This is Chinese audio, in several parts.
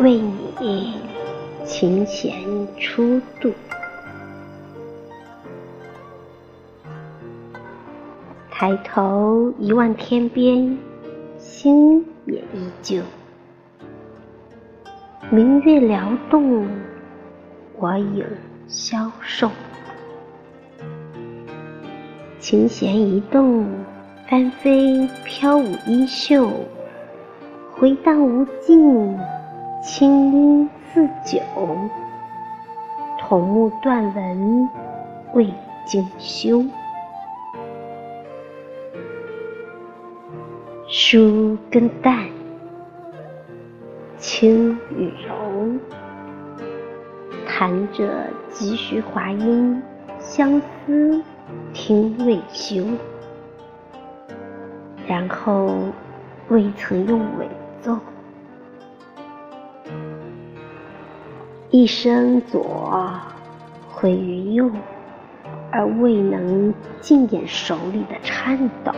为你琴弦初度。抬头一望天边，心也依旧。明月撩动，我影消瘦。琴弦一动，翻飞飘舞衣袖，回荡无尽，清音似酒。桐木断纹未经修，书跟淡，轻与柔，弹者几许华音，相思。听未休，然后未曾用尾奏，一生左毁于右，而未能尽演手里的颤抖。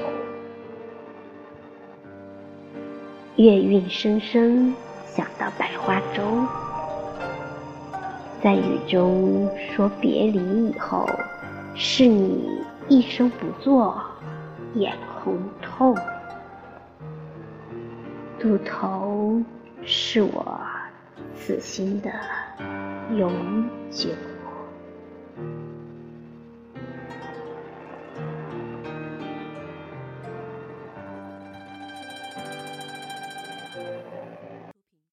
月韵声声，想到百花洲，在雨中说别离以后。是你一生不作，眼红透，渡头是我此心的永久。